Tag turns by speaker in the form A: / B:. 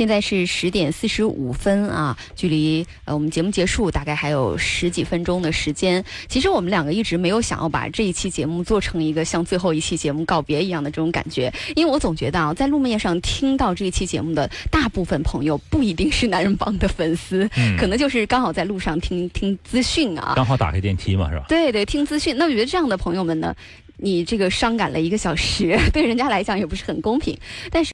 A: 现在是十点四十五分啊距离呃我们节目结束大概还有十几分钟的时间。其实我们两个一直没有想要把这一期节目做成一个像最后一期节目告别一样的这种感觉因为我总觉得啊在路面上听到这一期节目的大部分朋友不一定是男人帮的粉丝可能就是刚好在路上听听资讯啊。
B: 刚好打开电梯嘛是吧
A: 对对听资讯。那我觉得这样的朋友们呢你这个伤感了一个小时 对人家来讲也不是很公平。但是